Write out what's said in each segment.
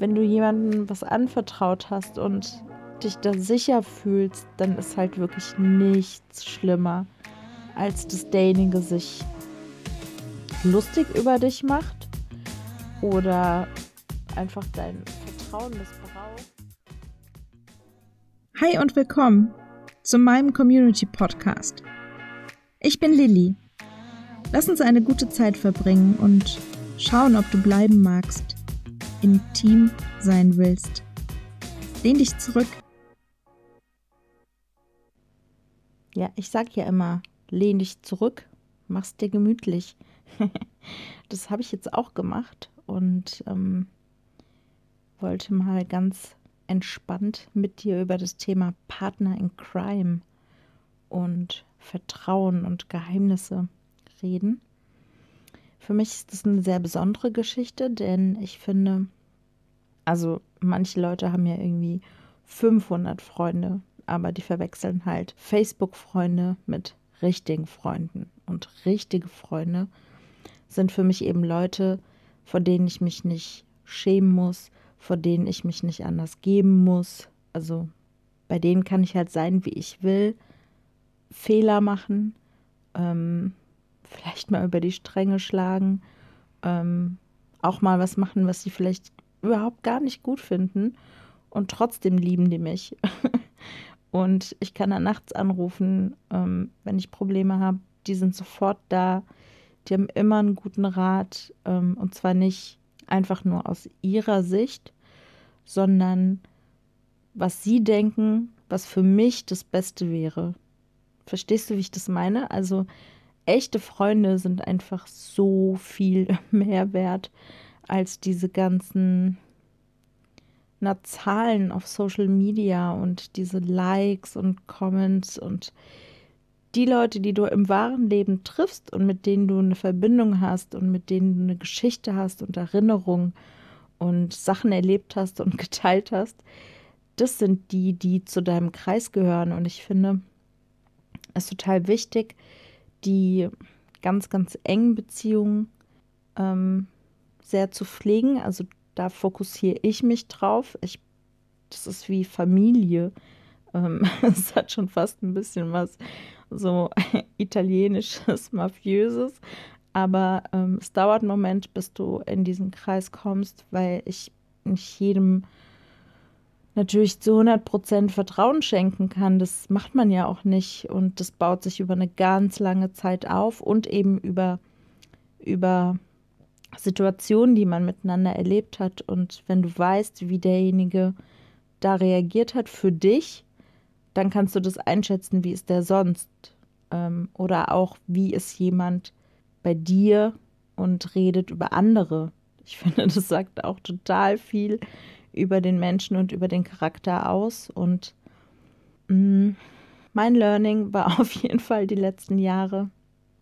wenn du jemandem was anvertraut hast und dich da sicher fühlst, dann ist halt wirklich nichts schlimmer, als dass derjenige sich lustig über dich macht oder einfach dein Vertrauen missbraucht. Hi und willkommen zu meinem Community Podcast. Ich bin Lilly. Lass uns eine gute Zeit verbringen und schauen, ob du bleiben magst, intim sein willst. Lehn dich zurück. Ja, ich sag ja immer, lehn dich zurück, mach's dir gemütlich. das habe ich jetzt auch gemacht und ähm, wollte mal ganz entspannt mit dir über das Thema Partner in Crime und Vertrauen und Geheimnisse reden. Für mich ist das eine sehr besondere Geschichte, denn ich finde, also manche Leute haben ja irgendwie 500 Freunde, aber die verwechseln halt Facebook-Freunde mit richtigen Freunden. Und richtige Freunde sind für mich eben Leute, vor denen ich mich nicht schämen muss, vor denen ich mich nicht anders geben muss. Also bei denen kann ich halt sein, wie ich will, Fehler machen, ähm, vielleicht mal über die Stränge schlagen, ähm, auch mal was machen, was sie vielleicht überhaupt gar nicht gut finden und trotzdem lieben die mich. und ich kann dann nachts anrufen, ähm, wenn ich Probleme habe. Die sind sofort da. Die haben immer einen guten Rat ähm, und zwar nicht einfach nur aus ihrer Sicht, sondern was sie denken, was für mich das Beste wäre. Verstehst du, wie ich das meine? Also echte Freunde sind einfach so viel mehr wert als diese ganzen na, Zahlen auf Social Media und diese Likes und Comments und die Leute, die du im wahren Leben triffst und mit denen du eine Verbindung hast und mit denen du eine Geschichte hast und Erinnerung und Sachen erlebt hast und geteilt hast, das sind die, die zu deinem Kreis gehören. Und ich finde es total wichtig, die ganz, ganz engen Beziehungen ähm, sehr zu pflegen. Also da fokussiere ich mich drauf. Ich, das ist wie Familie. Ähm, es hat schon fast ein bisschen was so italienisches, mafiöses. Aber ähm, es dauert einen Moment, bis du in diesen Kreis kommst, weil ich nicht jedem natürlich zu 100% Vertrauen schenken kann. Das macht man ja auch nicht und das baut sich über eine ganz lange Zeit auf und eben über, über Situationen, die man miteinander erlebt hat. Und wenn du weißt, wie derjenige da reagiert hat für dich, dann kannst du das einschätzen, wie ist der sonst. Ähm, oder auch, wie ist jemand bei dir und redet über andere. Ich finde, das sagt auch total viel über den Menschen und über den Charakter aus. Und mh, mm, mein Learning war auf jeden Fall die letzten Jahre,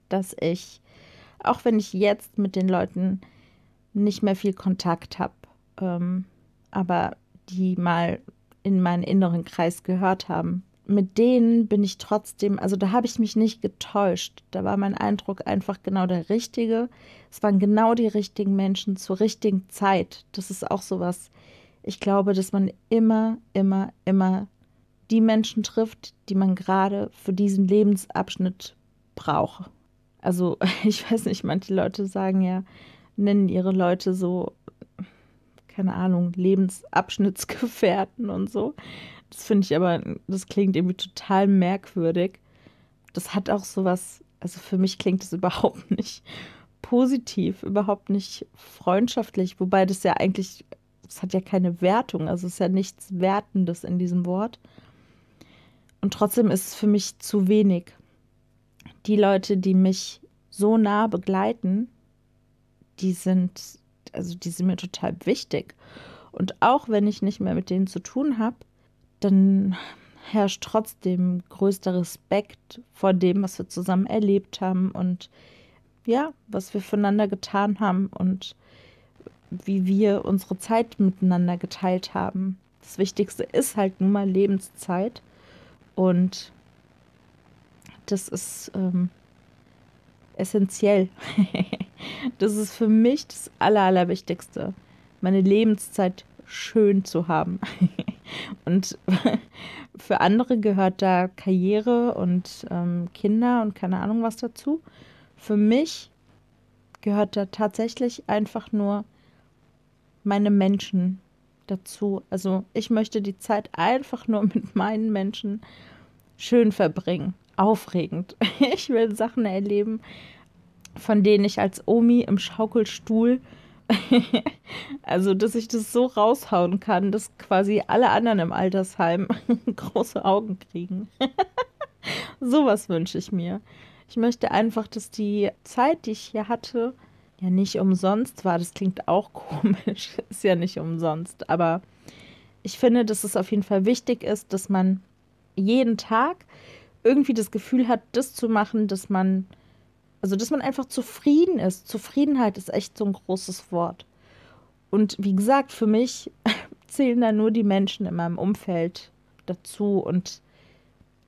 dass ich, auch wenn ich jetzt mit den Leuten nicht mehr viel Kontakt habe, ähm, aber die mal in meinen inneren Kreis gehört haben, mit denen bin ich trotzdem, also da habe ich mich nicht getäuscht. Da war mein Eindruck einfach genau der richtige. Es waren genau die richtigen Menschen zur richtigen Zeit. Das ist auch sowas, ich glaube, dass man immer, immer, immer die Menschen trifft, die man gerade für diesen Lebensabschnitt braucht. Also, ich weiß nicht, manche Leute sagen ja, nennen ihre Leute so, keine Ahnung, Lebensabschnittsgefährten und so. Das finde ich aber, das klingt irgendwie total merkwürdig. Das hat auch sowas, also für mich klingt das überhaupt nicht positiv, überhaupt nicht freundschaftlich, wobei das ja eigentlich es hat ja keine Wertung, also es ist ja nichts Wertendes in diesem Wort. Und trotzdem ist es für mich zu wenig. Die Leute, die mich so nah begleiten, die sind, also die sind mir total wichtig. Und auch wenn ich nicht mehr mit denen zu tun habe, dann herrscht trotzdem größter Respekt vor dem, was wir zusammen erlebt haben und ja, was wir füreinander getan haben und wie wir unsere Zeit miteinander geteilt haben. Das Wichtigste ist halt nun mal Lebenszeit. Und das ist ähm, essentiell. das ist für mich das Aller, Allerwichtigste. Meine Lebenszeit schön zu haben. und für andere gehört da Karriere und ähm, Kinder und keine Ahnung was dazu. Für mich gehört da tatsächlich einfach nur meine Menschen dazu. Also ich möchte die Zeit einfach nur mit meinen Menschen schön verbringen. Aufregend. Ich will Sachen erleben, von denen ich als Omi im Schaukelstuhl, also dass ich das so raushauen kann, dass quasi alle anderen im Altersheim große Augen kriegen. Sowas wünsche ich mir. Ich möchte einfach, dass die Zeit, die ich hier hatte, ja nicht umsonst war. Das klingt auch komisch. Ist ja nicht umsonst. Aber ich finde, dass es auf jeden Fall wichtig ist, dass man jeden Tag irgendwie das Gefühl hat, das zu machen, dass man, also dass man einfach zufrieden ist. Zufriedenheit ist echt so ein großes Wort. Und wie gesagt, für mich zählen da nur die Menschen in meinem Umfeld dazu und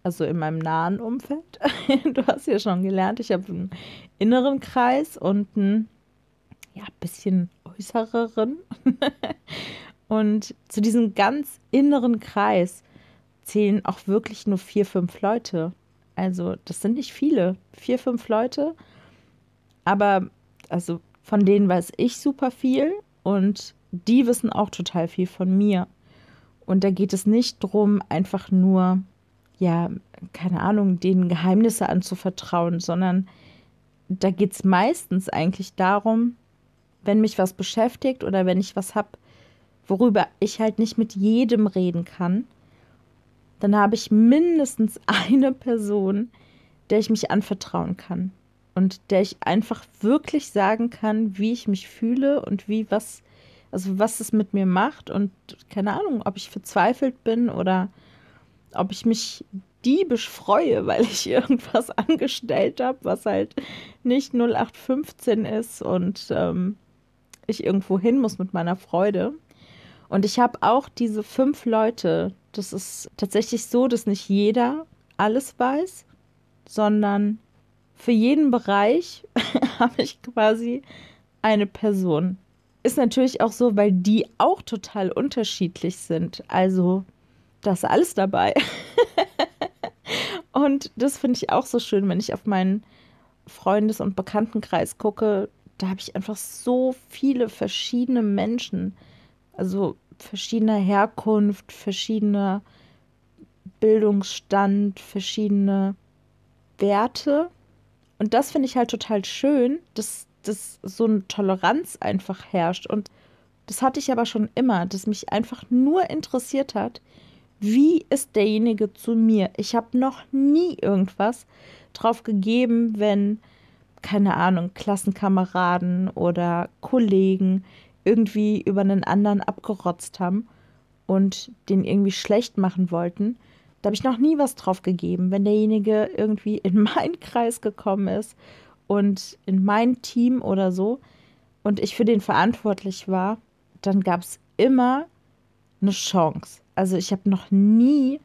also in meinem nahen Umfeld. du hast ja schon gelernt, ich habe einen inneren Kreis und einen ja, bisschen äußereren. und zu diesem ganz inneren Kreis zählen auch wirklich nur vier, fünf Leute. Also, das sind nicht viele. Vier, fünf Leute. Aber, also, von denen weiß ich super viel und die wissen auch total viel von mir. Und da geht es nicht darum, einfach nur, ja, keine Ahnung, denen Geheimnisse anzuvertrauen, sondern da geht es meistens eigentlich darum, wenn mich was beschäftigt oder wenn ich was habe, worüber ich halt nicht mit jedem reden kann, dann habe ich mindestens eine Person, der ich mich anvertrauen kann und der ich einfach wirklich sagen kann, wie ich mich fühle und wie was, also was es mit mir macht und keine Ahnung, ob ich verzweifelt bin oder ob ich mich diebisch freue, weil ich irgendwas angestellt habe, was halt nicht 0815 ist und ähm, ich irgendwo hin muss mit meiner Freude. Und ich habe auch diese fünf Leute. Das ist tatsächlich so, dass nicht jeder alles weiß, sondern für jeden Bereich habe ich quasi eine Person. Ist natürlich auch so, weil die auch total unterschiedlich sind. Also, da ist alles dabei. und das finde ich auch so schön, wenn ich auf meinen Freundes- und Bekanntenkreis gucke da habe ich einfach so viele verschiedene Menschen, also verschiedener Herkunft, verschiedener Bildungsstand, verschiedene Werte. Und das finde ich halt total schön, dass, dass so eine Toleranz einfach herrscht. Und das hatte ich aber schon immer, dass mich einfach nur interessiert hat, wie ist derjenige zu mir. Ich habe noch nie irgendwas drauf gegeben, wenn keine Ahnung, Klassenkameraden oder Kollegen irgendwie über einen anderen abgerotzt haben und den irgendwie schlecht machen wollten. Da habe ich noch nie was drauf gegeben. Wenn derjenige irgendwie in meinen Kreis gekommen ist und in mein Team oder so und ich für den verantwortlich war, dann gab es immer eine Chance. Also ich habe noch nie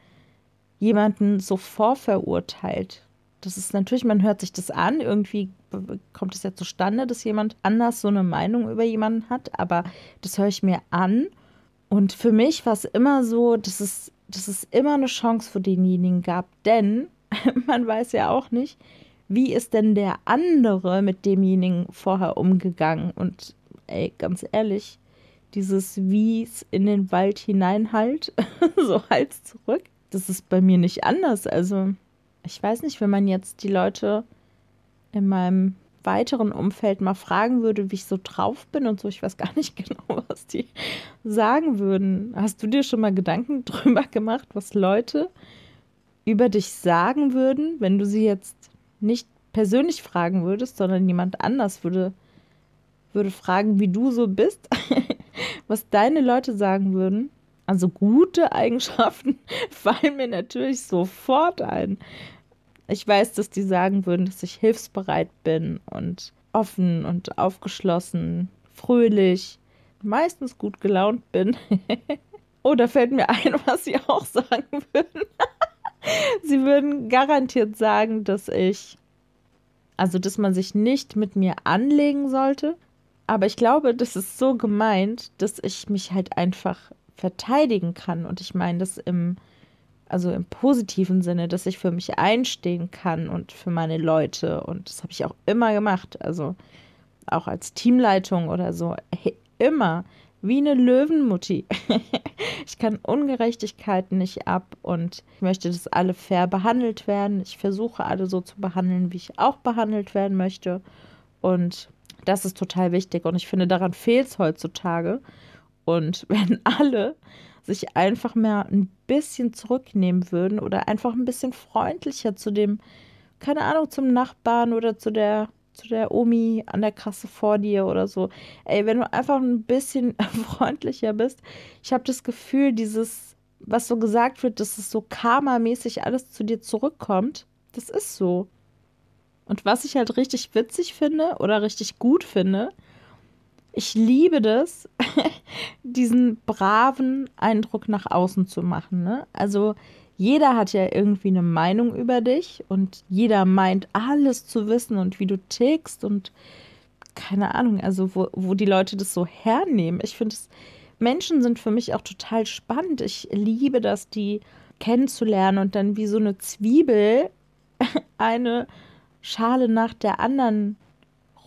jemanden so vorverurteilt das ist natürlich, man hört sich das an, irgendwie kommt es ja zustande, dass jemand anders so eine Meinung über jemanden hat, aber das höre ich mir an. Und für mich war es immer so, dass es, dass es immer eine Chance für denjenigen gab, denn man weiß ja auch nicht, wie ist denn der andere mit demjenigen vorher umgegangen. Und ey, ganz ehrlich, dieses Wies in den Wald hinein halt, so Hals zurück, das ist bei mir nicht anders. Also ich weiß nicht, wenn man jetzt die Leute in meinem weiteren Umfeld mal fragen würde, wie ich so drauf bin und so, ich weiß gar nicht genau, was die sagen würden. Hast du dir schon mal Gedanken drüber gemacht, was Leute über dich sagen würden, wenn du sie jetzt nicht persönlich fragen würdest, sondern jemand anders würde, würde fragen, wie du so bist, was deine Leute sagen würden? Also gute Eigenschaften fallen mir natürlich sofort ein. Ich weiß, dass die sagen würden, dass ich hilfsbereit bin und offen und aufgeschlossen, fröhlich, meistens gut gelaunt bin. Oder fällt mir ein, was sie auch sagen würden. sie würden garantiert sagen, dass ich, also dass man sich nicht mit mir anlegen sollte, Aber ich glaube, das ist so gemeint, dass ich mich halt einfach verteidigen kann. Und ich meine das im, also im positiven Sinne, dass ich für mich einstehen kann und für meine Leute. Und das habe ich auch immer gemacht. Also auch als Teamleitung oder so. Hey, immer. Wie eine Löwenmutti. ich kann Ungerechtigkeiten nicht ab und ich möchte, dass alle fair behandelt werden. Ich versuche alle so zu behandeln, wie ich auch behandelt werden möchte. Und das ist total wichtig. Und ich finde, daran fehlt es heutzutage. Und wenn alle sich einfach mehr ein bisschen zurücknehmen würden oder einfach ein bisschen freundlicher zu dem, keine Ahnung, zum Nachbarn oder zu der, zu der Omi an der Kasse vor dir oder so. Ey, wenn du einfach ein bisschen freundlicher bist, ich habe das Gefühl, dieses, was so gesagt wird, dass es so karmamäßig alles zu dir zurückkommt, das ist so. Und was ich halt richtig witzig finde oder richtig gut finde, ich liebe das, diesen braven Eindruck nach außen zu machen. Ne? Also jeder hat ja irgendwie eine Meinung über dich und jeder meint alles zu wissen und wie du tickst und keine Ahnung, also wo, wo die Leute das so hernehmen. Ich finde Menschen sind für mich auch total spannend. Ich liebe das, die kennenzulernen und dann wie so eine Zwiebel eine Schale nach der anderen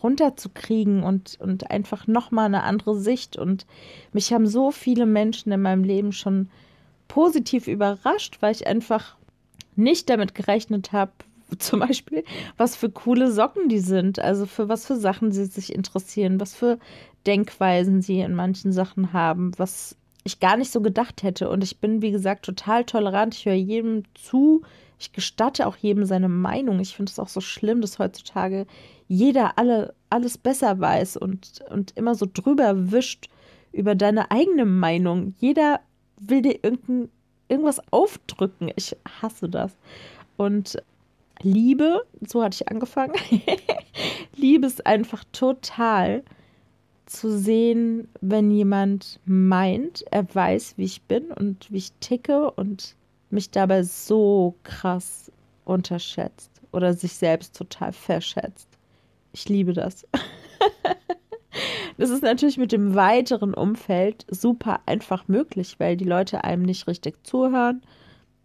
runterzukriegen und, und einfach nochmal eine andere Sicht. Und mich haben so viele Menschen in meinem Leben schon positiv überrascht, weil ich einfach nicht damit gerechnet habe, zum Beispiel, was für coole Socken die sind, also für was für Sachen sie sich interessieren, was für Denkweisen sie in manchen Sachen haben, was ich gar nicht so gedacht hätte. Und ich bin, wie gesagt, total tolerant. Ich höre jedem zu. Ich gestatte auch jedem seine Meinung. Ich finde es auch so schlimm, dass heutzutage jeder alle, alles besser weiß und, und immer so drüber wischt über deine eigene Meinung. Jeder will dir irgendein, irgendwas aufdrücken. Ich hasse das. Und Liebe, so hatte ich angefangen. Liebe ist einfach total zu sehen, wenn jemand meint, er weiß, wie ich bin und wie ich ticke und mich dabei so krass unterschätzt oder sich selbst total verschätzt. Ich liebe das. das ist natürlich mit dem weiteren Umfeld super einfach möglich, weil die Leute einem nicht richtig zuhören.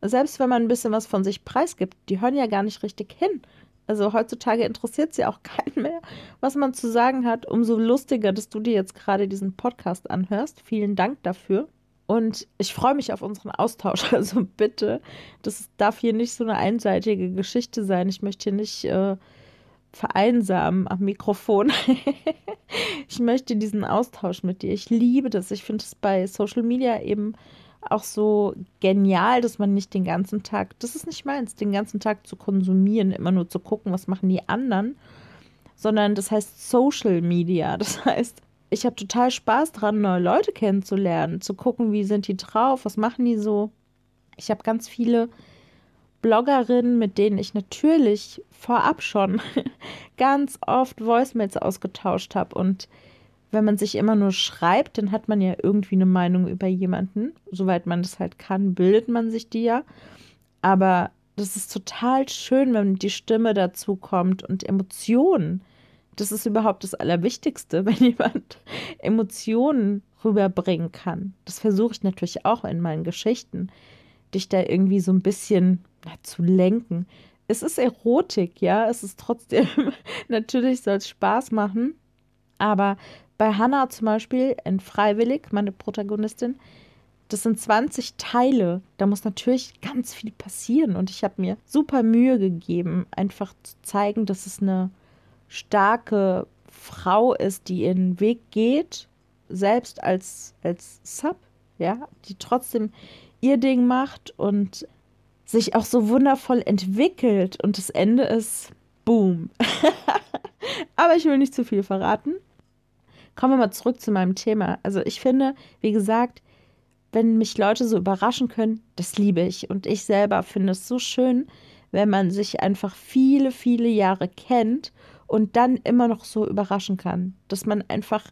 Selbst wenn man ein bisschen was von sich preisgibt, die hören ja gar nicht richtig hin. Also heutzutage interessiert sie auch keinen mehr, was man zu sagen hat. Umso lustiger, dass du dir jetzt gerade diesen Podcast anhörst. Vielen Dank dafür. Und ich freue mich auf unseren Austausch. Also bitte, das darf hier nicht so eine einseitige Geschichte sein. Ich möchte hier nicht äh, vereinsamen am Mikrofon. ich möchte diesen Austausch mit dir. Ich liebe das. Ich finde es bei Social Media eben auch so genial, dass man nicht den ganzen Tag, das ist nicht meins, den ganzen Tag zu konsumieren, immer nur zu gucken, was machen die anderen, sondern das heißt Social Media. Das heißt, ich habe total Spaß dran, neue Leute kennenzulernen, zu gucken, wie sind die drauf, was machen die so. Ich habe ganz viele Bloggerinnen, mit denen ich natürlich vorab schon ganz oft Voicemails ausgetauscht habe. Und wenn man sich immer nur schreibt, dann hat man ja irgendwie eine Meinung über jemanden. Soweit man das halt kann, bildet man sich die ja. Aber das ist total schön, wenn die Stimme dazu kommt und Emotionen. Das ist überhaupt das Allerwichtigste, wenn jemand Emotionen rüberbringen kann. Das versuche ich natürlich auch in meinen Geschichten, dich da irgendwie so ein bisschen zu lenken. Es ist Erotik, ja, es ist trotzdem, natürlich soll es Spaß machen, aber bei Hannah zum Beispiel in Freiwillig, meine Protagonistin, das sind 20 Teile. Da muss natürlich ganz viel passieren. Und ich habe mir super Mühe gegeben, einfach zu zeigen, dass es eine starke Frau ist, die ihren Weg geht, selbst als, als Sub, ja, die trotzdem ihr Ding macht und sich auch so wundervoll entwickelt und das Ende ist Boom. Aber ich will nicht zu viel verraten. Kommen wir mal zurück zu meinem Thema. Also ich finde, wie gesagt, wenn mich Leute so überraschen können, das liebe ich. Und ich selber finde es so schön, wenn man sich einfach viele, viele Jahre kennt und dann immer noch so überraschen kann. Dass man einfach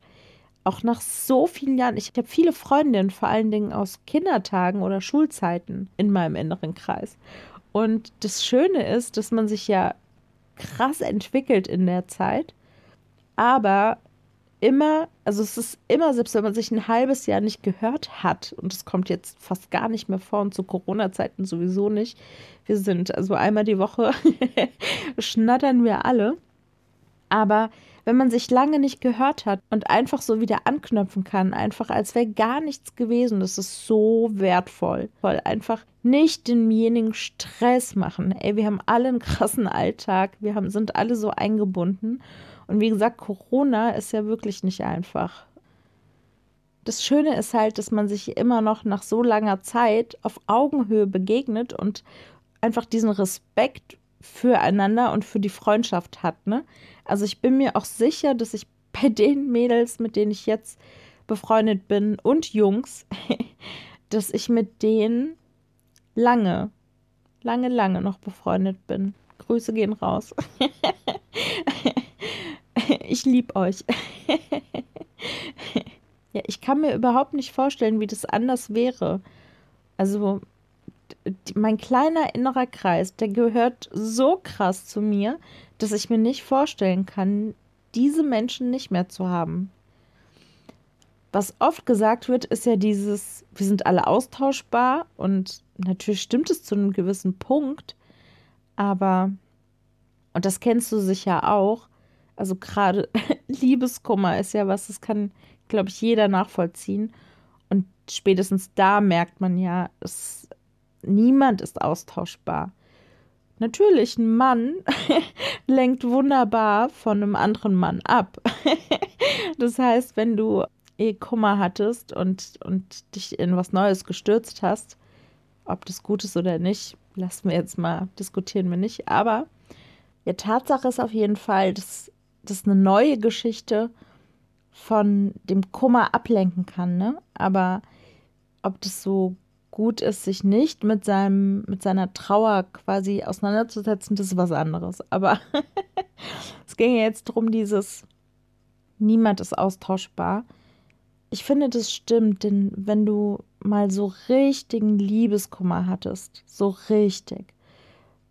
auch nach so vielen Jahren, ich habe viele Freundinnen, vor allen Dingen aus Kindertagen oder Schulzeiten in meinem inneren Kreis. Und das Schöne ist, dass man sich ja krass entwickelt in der Zeit, aber immer, also es ist immer, selbst wenn man sich ein halbes Jahr nicht gehört hat, und es kommt jetzt fast gar nicht mehr vor und zu Corona-Zeiten sowieso nicht. Wir sind also einmal die Woche schnattern wir alle. Aber wenn man sich lange nicht gehört hat und einfach so wieder anknüpfen kann, einfach als wäre gar nichts gewesen, das ist so wertvoll. Voll einfach nicht denjenigen Stress machen. Ey, wir haben alle einen krassen Alltag, wir haben, sind alle so eingebunden. Und wie gesagt, Corona ist ja wirklich nicht einfach. Das Schöne ist halt, dass man sich immer noch nach so langer Zeit auf Augenhöhe begegnet und einfach diesen Respekt füreinander und für die Freundschaft hat. Ne? Also ich bin mir auch sicher, dass ich bei den Mädels, mit denen ich jetzt befreundet bin und Jungs, dass ich mit denen lange, lange, lange noch befreundet bin. Grüße gehen raus. ich liebe euch. ja, ich kann mir überhaupt nicht vorstellen, wie das anders wäre. Also mein kleiner innerer Kreis, der gehört so krass zu mir, dass ich mir nicht vorstellen kann, diese Menschen nicht mehr zu haben. Was oft gesagt wird, ist ja dieses, wir sind alle austauschbar und natürlich stimmt es zu einem gewissen Punkt, aber, und das kennst du sicher auch, also gerade Liebeskummer ist ja was, das kann, glaube ich, jeder nachvollziehen. Und spätestens da merkt man ja, es Niemand ist austauschbar. Natürlich, ein Mann lenkt wunderbar von einem anderen Mann ab. das heißt, wenn du eh Kummer hattest und, und dich in was Neues gestürzt hast, ob das gut ist oder nicht, lassen wir jetzt mal, diskutieren wir nicht. Aber ja, Tatsache ist auf jeden Fall, dass das eine neue Geschichte von dem Kummer ablenken kann. Ne? Aber ob das so gut ist, sich nicht mit seinem, mit seiner Trauer quasi auseinanderzusetzen, das ist was anderes. Aber es ging ja jetzt darum, dieses niemand ist austauschbar. Ich finde, das stimmt, denn wenn du mal so richtigen Liebeskummer hattest, so richtig,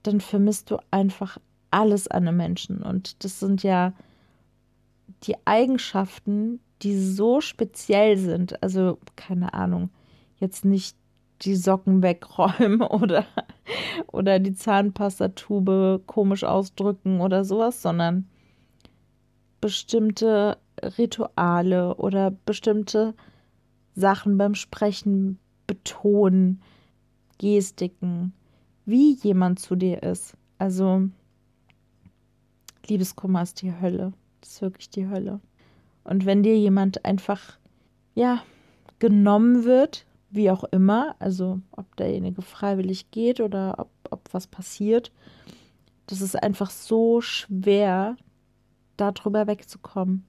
dann vermisst du einfach alles an einem Menschen. Und das sind ja die Eigenschaften, die so speziell sind. Also, keine Ahnung, jetzt nicht die Socken wegräumen oder, oder die Zahnpastatube komisch ausdrücken oder sowas, sondern bestimmte Rituale oder bestimmte Sachen beim Sprechen betonen, Gestiken, wie jemand zu dir ist. Also Liebeskummer ist die Hölle. Das ist wirklich die Hölle. Und wenn dir jemand einfach, ja, genommen wird, wie auch immer, also ob derjenige freiwillig geht oder ob, ob was passiert, das ist einfach so schwer, darüber wegzukommen.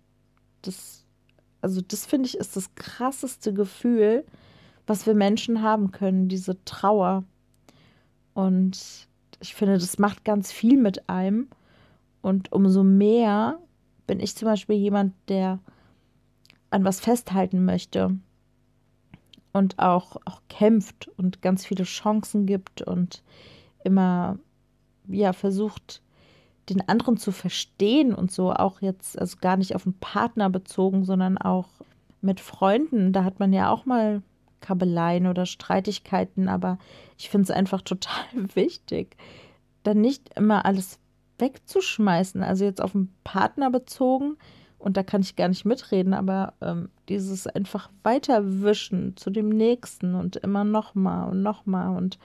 Das, also das finde ich ist das krasseste Gefühl, was wir Menschen haben können, diese Trauer. Und ich finde, das macht ganz viel mit einem. Und umso mehr bin ich zum Beispiel jemand, der an was festhalten möchte und auch, auch kämpft und ganz viele Chancen gibt und immer ja versucht, den anderen zu verstehen und so auch jetzt, also gar nicht auf den Partner bezogen, sondern auch mit Freunden. Da hat man ja auch mal Kabeleien oder Streitigkeiten, aber ich finde es einfach total wichtig, dann nicht immer alles wegzuschmeißen. Also jetzt auf den Partner bezogen, und da kann ich gar nicht mitreden, aber ähm, dieses einfach weiterwischen zu dem nächsten und immer nochmal und nochmal und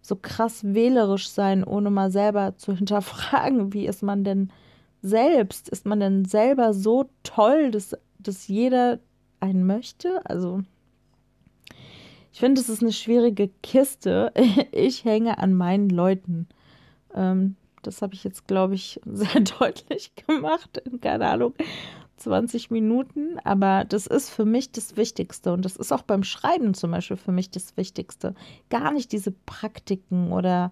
so krass wählerisch sein, ohne mal selber zu hinterfragen, wie ist man denn selbst? Ist man denn selber so toll, dass, dass jeder einen möchte? Also, ich finde, es ist eine schwierige Kiste. Ich hänge an meinen Leuten. Ähm, das habe ich jetzt, glaube ich, sehr deutlich gemacht. In, keine Ahnung, 20 Minuten. Aber das ist für mich das Wichtigste. Und das ist auch beim Schreiben zum Beispiel für mich das Wichtigste. Gar nicht diese Praktiken oder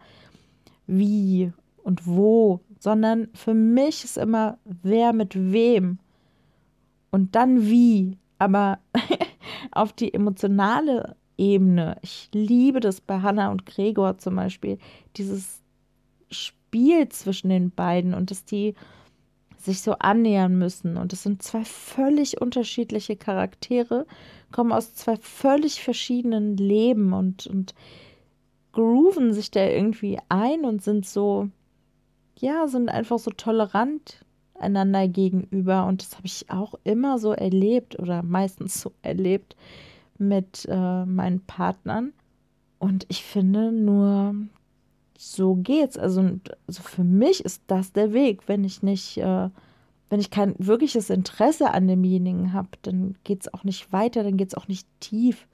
wie und wo, sondern für mich ist immer wer mit wem und dann wie. Aber auf die emotionale Ebene. Ich liebe das bei Hannah und Gregor zum Beispiel. Dieses Spiel zwischen den beiden und dass die sich so annähern müssen. Und es sind zwei völlig unterschiedliche Charaktere, kommen aus zwei völlig verschiedenen Leben und, und grooven sich da irgendwie ein und sind so, ja, sind einfach so tolerant einander gegenüber. Und das habe ich auch immer so erlebt oder meistens so erlebt mit äh, meinen Partnern. Und ich finde nur, so geht's. Also, also für mich ist das der Weg. Wenn ich nicht, äh, wenn ich kein wirkliches Interesse an demjenigen habe, dann geht es auch nicht weiter, dann geht es auch nicht tief.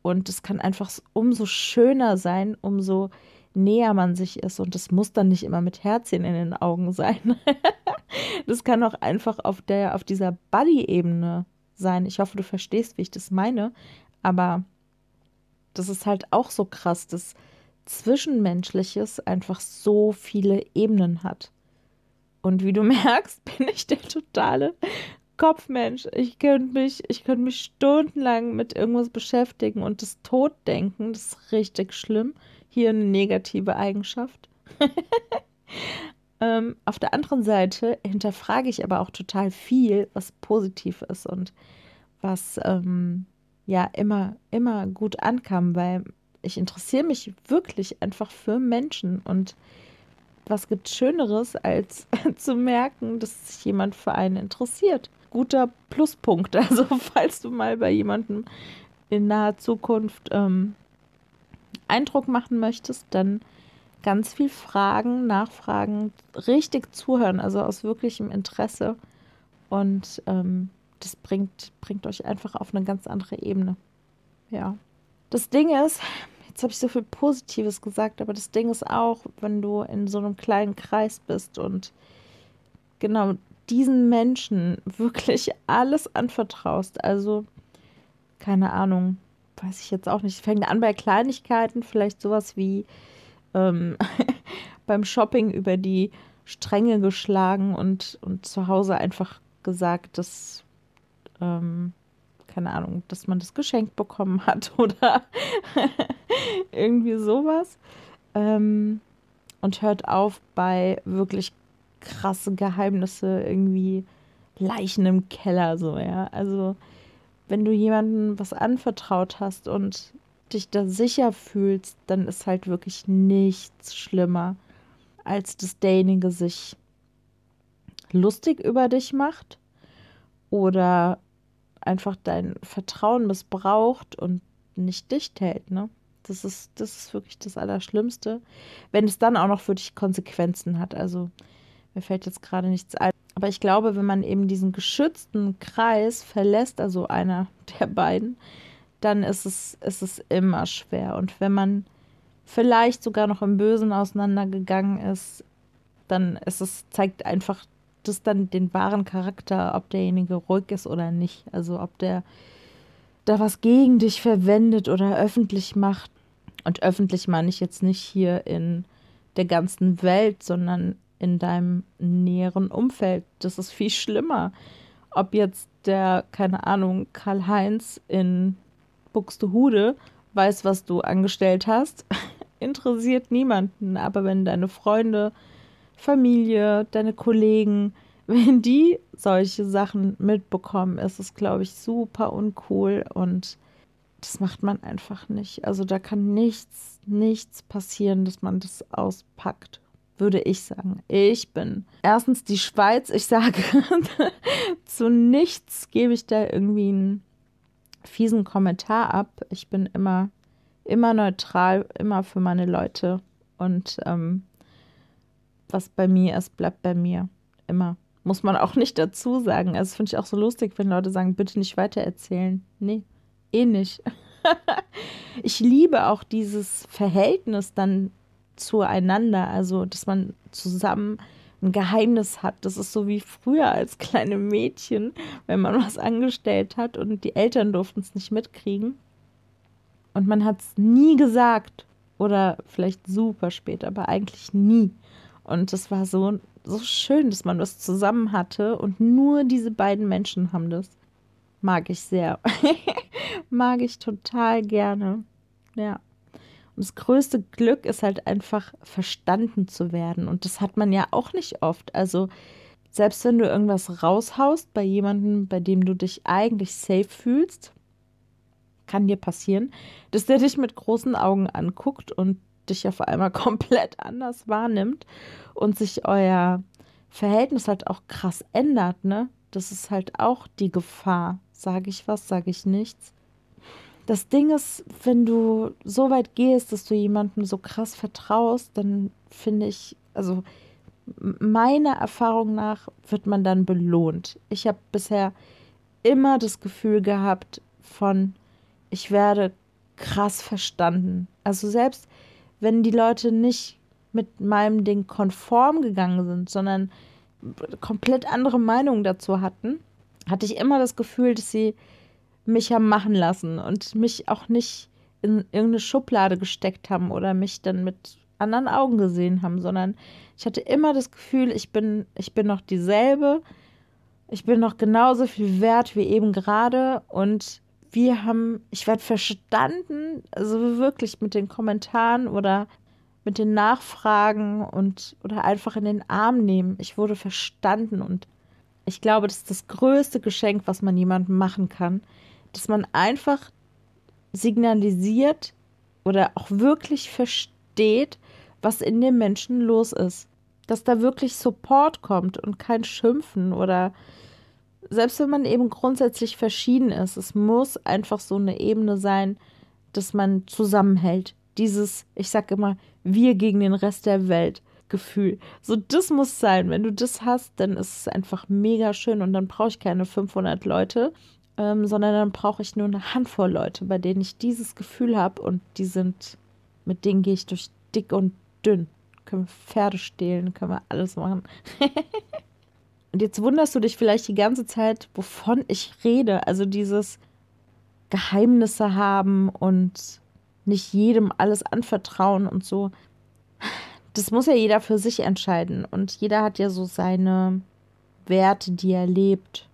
Und es kann einfach umso schöner sein, umso näher man sich ist. Und das muss dann nicht immer mit Herzchen in den Augen sein. das kann auch einfach auf der, auf dieser Buddy-Ebene sein. Ich hoffe, du verstehst, wie ich das meine. Aber das ist halt auch so krass, dass Zwischenmenschliches einfach so viele Ebenen hat. Und wie du merkst, bin ich der totale Kopfmensch. Ich könnte mich, ich könnte mich stundenlang mit irgendwas beschäftigen und das Toddenken, das ist richtig schlimm. Hier eine negative Eigenschaft. ähm, auf der anderen Seite hinterfrage ich aber auch total viel, was positiv ist und was ähm, ja immer, immer gut ankam, weil ich interessiere mich wirklich einfach für Menschen und was gibt Schöneres, als zu merken, dass sich jemand für einen interessiert guter Pluspunkt. Also falls du mal bei jemandem in naher Zukunft ähm, Eindruck machen möchtest, dann ganz viel fragen, nachfragen, richtig zuhören, also aus wirklichem Interesse. Und ähm, das bringt, bringt euch einfach auf eine ganz andere Ebene. Ja. Das Ding ist, jetzt habe ich so viel Positives gesagt, aber das Ding ist auch, wenn du in so einem kleinen Kreis bist und genau diesen Menschen wirklich alles anvertraust. Also, keine Ahnung, weiß ich jetzt auch nicht. Fängt an bei Kleinigkeiten, vielleicht sowas wie ähm, beim Shopping über die Stränge geschlagen und, und zu Hause einfach gesagt, dass, ähm, keine Ahnung, dass man das geschenkt bekommen hat oder irgendwie sowas. Ähm, und hört auf bei wirklich krasse Geheimnisse, irgendwie Leichen im Keller, so, ja. Also, wenn du jemandem was anvertraut hast und dich da sicher fühlst, dann ist halt wirklich nichts schlimmer, als dass derjenige sich lustig über dich macht oder einfach dein Vertrauen missbraucht und nicht dicht hält, ne? Das ist, das ist wirklich das Allerschlimmste, wenn es dann auch noch für dich Konsequenzen hat. Also mir fällt jetzt gerade nichts ein. Aber ich glaube, wenn man eben diesen geschützten Kreis verlässt, also einer der beiden, dann ist es, ist es immer schwer. Und wenn man vielleicht sogar noch im Bösen auseinandergegangen ist, dann ist es, zeigt einfach das dann den wahren Charakter, ob derjenige ruhig ist oder nicht. Also ob der da was gegen dich verwendet oder öffentlich macht. Und öffentlich meine ich jetzt nicht hier in der ganzen Welt, sondern in deinem näheren Umfeld. Das ist viel schlimmer. Ob jetzt der, keine Ahnung, Karl-Heinz in Buxtehude weiß, was du angestellt hast, interessiert niemanden. Aber wenn deine Freunde, Familie, deine Kollegen, wenn die solche Sachen mitbekommen, ist es, glaube ich, super uncool und das macht man einfach nicht. Also da kann nichts, nichts passieren, dass man das auspackt würde ich sagen. Ich bin erstens die Schweiz. Ich sage, zu nichts gebe ich da irgendwie einen fiesen Kommentar ab. Ich bin immer, immer neutral, immer für meine Leute. Und ähm, was bei mir ist, bleibt bei mir. Immer. Muss man auch nicht dazu sagen. Also finde ich auch so lustig, wenn Leute sagen, bitte nicht weitererzählen. Nee, eh nicht. ich liebe auch dieses Verhältnis dann zueinander, also dass man zusammen ein Geheimnis hat. Das ist so wie früher als kleine Mädchen, wenn man was angestellt hat und die Eltern durften es nicht mitkriegen. Und man hat es nie gesagt oder vielleicht super spät, aber eigentlich nie. Und das war so, so schön, dass man das zusammen hatte und nur diese beiden Menschen haben das. Mag ich sehr. Mag ich total gerne. Ja. Und das größte Glück ist halt einfach verstanden zu werden. Und das hat man ja auch nicht oft. Also selbst wenn du irgendwas raushaust bei jemandem, bei dem du dich eigentlich safe fühlst, kann dir passieren, dass der dich mit großen Augen anguckt und dich auf einmal komplett anders wahrnimmt und sich euer Verhältnis halt auch krass ändert, ne? Das ist halt auch die Gefahr. Sage ich was, sage ich nichts. Das Ding ist, wenn du so weit gehst, dass du jemandem so krass vertraust, dann finde ich, also meiner Erfahrung nach wird man dann belohnt. Ich habe bisher immer das Gefühl gehabt von, ich werde krass verstanden. Also selbst wenn die Leute nicht mit meinem Ding konform gegangen sind, sondern komplett andere Meinungen dazu hatten, hatte ich immer das Gefühl, dass sie mich haben machen lassen und mich auch nicht in irgendeine Schublade gesteckt haben oder mich dann mit anderen Augen gesehen haben, sondern ich hatte immer das Gefühl, ich bin, ich bin noch dieselbe, ich bin noch genauso viel wert wie eben gerade und wir haben, ich werde verstanden, also wirklich mit den Kommentaren oder mit den Nachfragen und oder einfach in den Arm nehmen. Ich wurde verstanden und ich glaube, das ist das größte Geschenk, was man jemandem machen kann, dass man einfach signalisiert oder auch wirklich versteht, was in dem Menschen los ist. Dass da wirklich Support kommt und kein Schimpfen oder selbst wenn man eben grundsätzlich verschieden ist, es muss einfach so eine Ebene sein, dass man zusammenhält. Dieses, ich sag immer, wir gegen den Rest der Welt Gefühl. So, das muss sein. Wenn du das hast, dann ist es einfach mega schön und dann brauche ich keine 500 Leute, ähm, sondern dann brauche ich nur eine Handvoll Leute, bei denen ich dieses Gefühl habe und die sind, mit denen gehe ich durch dick und dünn. Können wir Pferde stehlen, können wir alles machen. Und jetzt wunderst du dich vielleicht die ganze Zeit, wovon ich rede. Also dieses Geheimnisse haben und nicht jedem alles anvertrauen und so. Das muss ja jeder für sich entscheiden. Und jeder hat ja so seine Werte, die er lebt.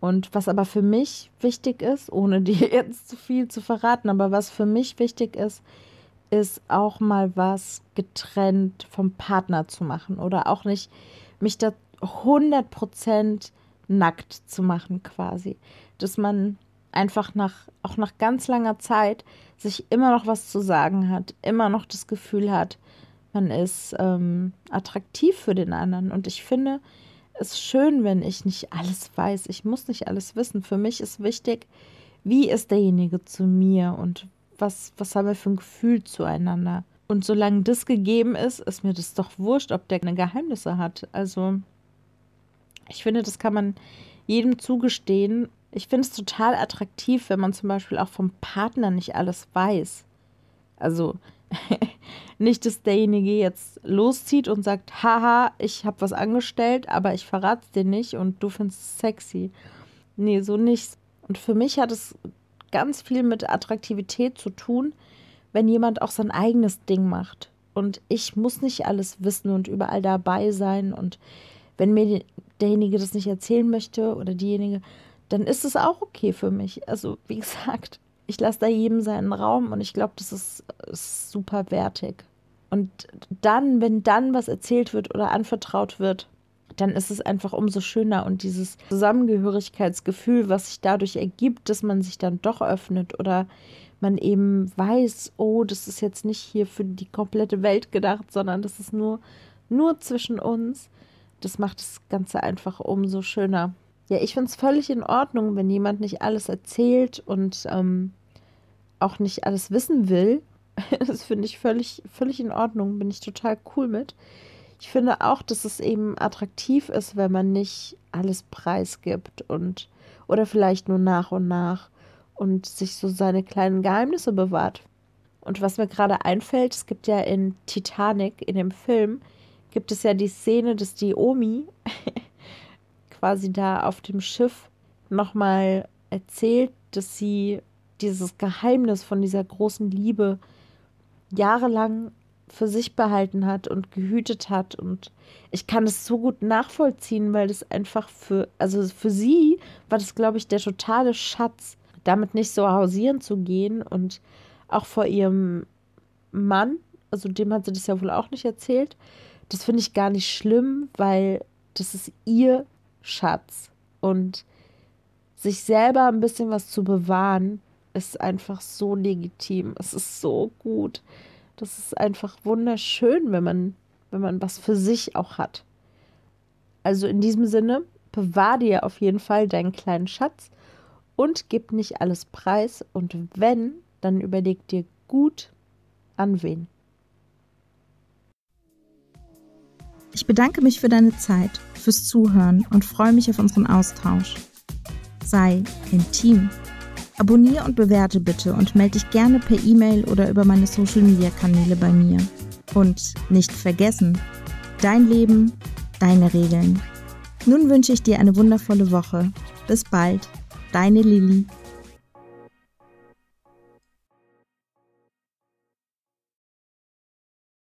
Und was aber für mich wichtig ist, ohne dir jetzt zu viel zu verraten, aber was für mich wichtig ist, ist auch mal was getrennt vom Partner zu machen oder auch nicht mich da 100% nackt zu machen quasi. Dass man einfach nach, auch nach ganz langer Zeit sich immer noch was zu sagen hat, immer noch das Gefühl hat, man ist ähm, attraktiv für den anderen. Und ich finde es schön, wenn ich nicht alles weiß. Ich muss nicht alles wissen. Für mich ist wichtig, wie ist derjenige zu mir und was, was haben wir für ein Gefühl zueinander. Und solange das gegeben ist, ist mir das doch wurscht, ob der eine Geheimnisse hat. Also ich finde, das kann man jedem zugestehen. Ich finde es total attraktiv, wenn man zum Beispiel auch vom Partner nicht alles weiß. Also nicht, dass derjenige jetzt loszieht und sagt, haha, ich habe was angestellt, aber ich verrate es dir nicht und du findest es sexy. Nee, so nicht. Und für mich hat es ganz viel mit Attraktivität zu tun, wenn jemand auch sein eigenes Ding macht. Und ich muss nicht alles wissen und überall dabei sein. Und wenn mir derjenige das nicht erzählen möchte oder diejenige, dann ist es auch okay für mich. Also, wie gesagt, ich lasse da jedem seinen Raum und ich glaube, das ist, ist super wertig. Und dann, wenn dann was erzählt wird oder anvertraut wird, dann ist es einfach umso schöner und dieses Zusammengehörigkeitsgefühl, was sich dadurch ergibt, dass man sich dann doch öffnet oder man eben weiß, oh, das ist jetzt nicht hier für die komplette Welt gedacht, sondern das ist nur, nur zwischen uns das macht das Ganze einfach umso schöner. Ja, ich finde es völlig in Ordnung, wenn jemand nicht alles erzählt und ähm, auch nicht alles wissen will. Das finde ich völlig, völlig in Ordnung, bin ich total cool mit. Ich finde auch, dass es eben attraktiv ist, wenn man nicht alles preisgibt und oder vielleicht nur nach und nach und sich so seine kleinen Geheimnisse bewahrt. Und was mir gerade einfällt, es gibt ja in Titanic, in dem Film, gibt es ja die Szene, dass die Omi quasi da auf dem Schiff nochmal erzählt, dass sie dieses Geheimnis von dieser großen Liebe jahrelang für sich behalten hat und gehütet hat. Und ich kann es so gut nachvollziehen, weil das einfach für, also für sie war das, glaube ich, der totale Schatz, damit nicht so hausieren zu gehen und auch vor ihrem Mann, also dem hat sie das ja wohl auch nicht erzählt, das finde ich gar nicht schlimm, weil Das ist ihr Schatz. Und sich selber ein bisschen was zu bewahren, ist einfach so legitim. Es ist so gut. Das ist einfach wunderschön, wenn man, wenn man was für sich auch hat. Also in diesem Sinne, bewahr dir auf jeden Fall deinen kleinen Schatz und gib nicht alles preis. Und wenn, dann überleg dir gut, an wen. Ich bedanke mich für deine Zeit, fürs Zuhören und freue mich auf unseren Austausch. Sei intim. Abonniere und bewerte bitte und melde dich gerne per E-Mail oder über meine Social Media Kanäle bei mir. Und nicht vergessen, dein Leben, deine Regeln. Nun wünsche ich dir eine wundervolle Woche. Bis bald, deine Lilly.